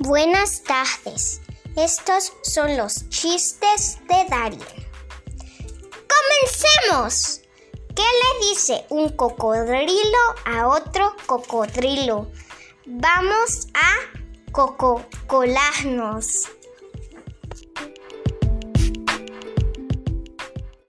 Buenas tardes. Estos son los chistes de Darien. ¡Comencemos! ¿Qué le dice un cocodrilo a otro cocodrilo? Vamos a cococolarnos.